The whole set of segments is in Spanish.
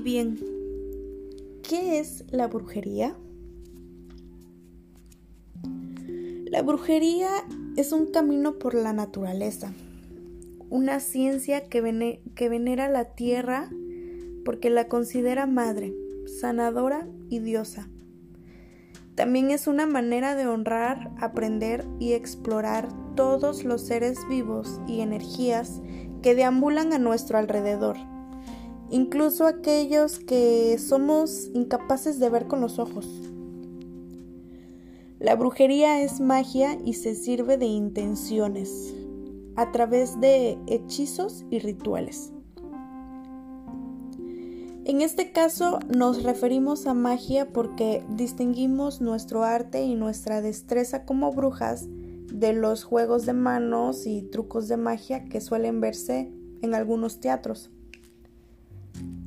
Bien, ¿qué es la brujería? La brujería es un camino por la naturaleza, una ciencia que venera la tierra porque la considera madre, sanadora y diosa. También es una manera de honrar, aprender y explorar todos los seres vivos y energías que deambulan a nuestro alrededor incluso aquellos que somos incapaces de ver con los ojos. La brujería es magia y se sirve de intenciones a través de hechizos y rituales. En este caso nos referimos a magia porque distinguimos nuestro arte y nuestra destreza como brujas de los juegos de manos y trucos de magia que suelen verse en algunos teatros.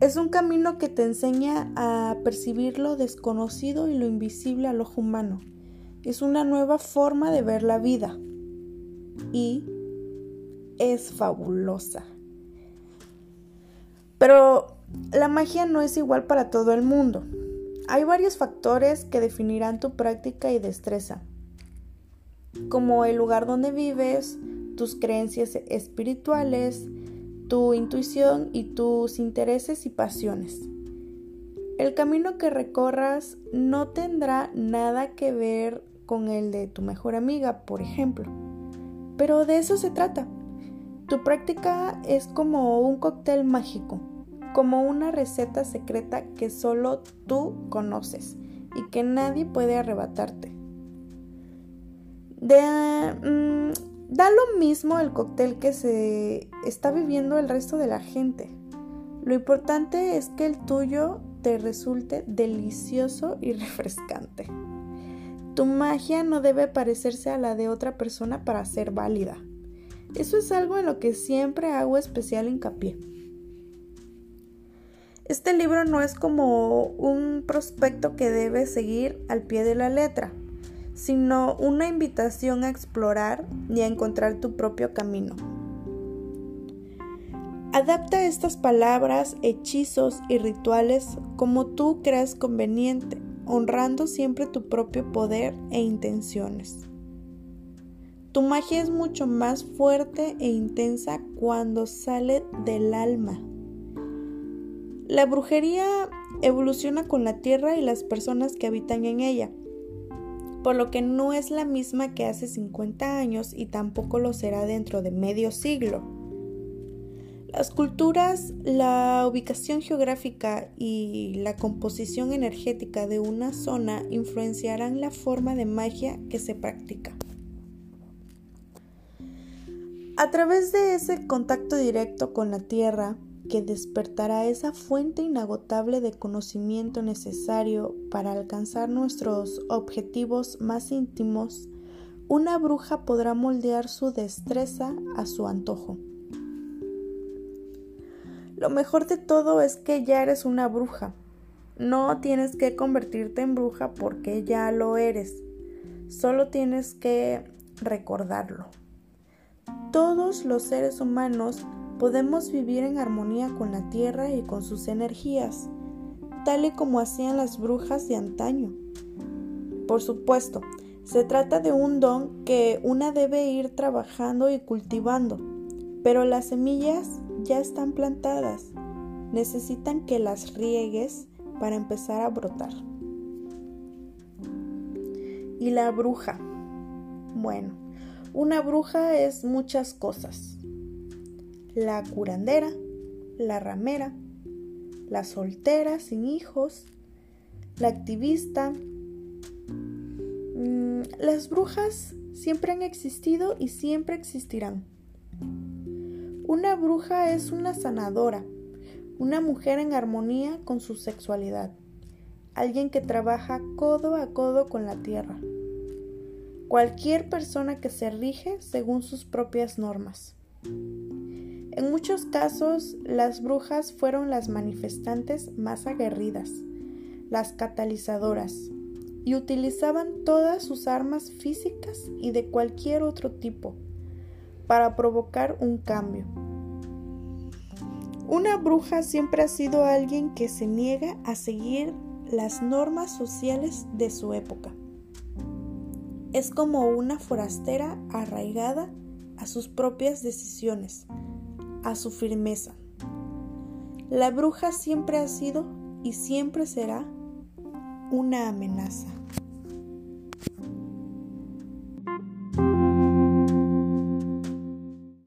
Es un camino que te enseña a percibir lo desconocido y lo invisible al ojo humano. Es una nueva forma de ver la vida. Y es fabulosa. Pero la magia no es igual para todo el mundo. Hay varios factores que definirán tu práctica y destreza, como el lugar donde vives, tus creencias espirituales, tu intuición y tus intereses y pasiones. El camino que recorras no tendrá nada que ver con el de tu mejor amiga, por ejemplo. Pero de eso se trata. Tu práctica es como un cóctel mágico, como una receta secreta que solo tú conoces y que nadie puede arrebatarte. De, mm, Da lo mismo el cóctel que se está viviendo el resto de la gente. Lo importante es que el tuyo te resulte delicioso y refrescante. Tu magia no debe parecerse a la de otra persona para ser válida. Eso es algo en lo que siempre hago especial hincapié. Este libro no es como un prospecto que debes seguir al pie de la letra sino una invitación a explorar y a encontrar tu propio camino. Adapta estas palabras, hechizos y rituales como tú creas conveniente, honrando siempre tu propio poder e intenciones. Tu magia es mucho más fuerte e intensa cuando sale del alma. La brujería evoluciona con la tierra y las personas que habitan en ella por lo que no es la misma que hace 50 años y tampoco lo será dentro de medio siglo. Las culturas, la ubicación geográfica y la composición energética de una zona influenciarán la forma de magia que se practica. A través de ese contacto directo con la Tierra, que despertará esa fuente inagotable de conocimiento necesario para alcanzar nuestros objetivos más íntimos, una bruja podrá moldear su destreza a su antojo. Lo mejor de todo es que ya eres una bruja. No tienes que convertirte en bruja porque ya lo eres. Solo tienes que recordarlo. Todos los seres humanos podemos vivir en armonía con la tierra y con sus energías, tal y como hacían las brujas de antaño. Por supuesto, se trata de un don que una debe ir trabajando y cultivando, pero las semillas ya están plantadas. Necesitan que las riegues para empezar a brotar. Y la bruja. Bueno, una bruja es muchas cosas la curandera, la ramera, la soltera sin hijos, la activista. Mm, las brujas siempre han existido y siempre existirán. Una bruja es una sanadora, una mujer en armonía con su sexualidad, alguien que trabaja codo a codo con la tierra, cualquier persona que se rige según sus propias normas. En muchos casos, las brujas fueron las manifestantes más aguerridas, las catalizadoras, y utilizaban todas sus armas físicas y de cualquier otro tipo para provocar un cambio. Una bruja siempre ha sido alguien que se niega a seguir las normas sociales de su época. Es como una forastera arraigada a sus propias decisiones, a su firmeza. La bruja siempre ha sido y siempre será una amenaza.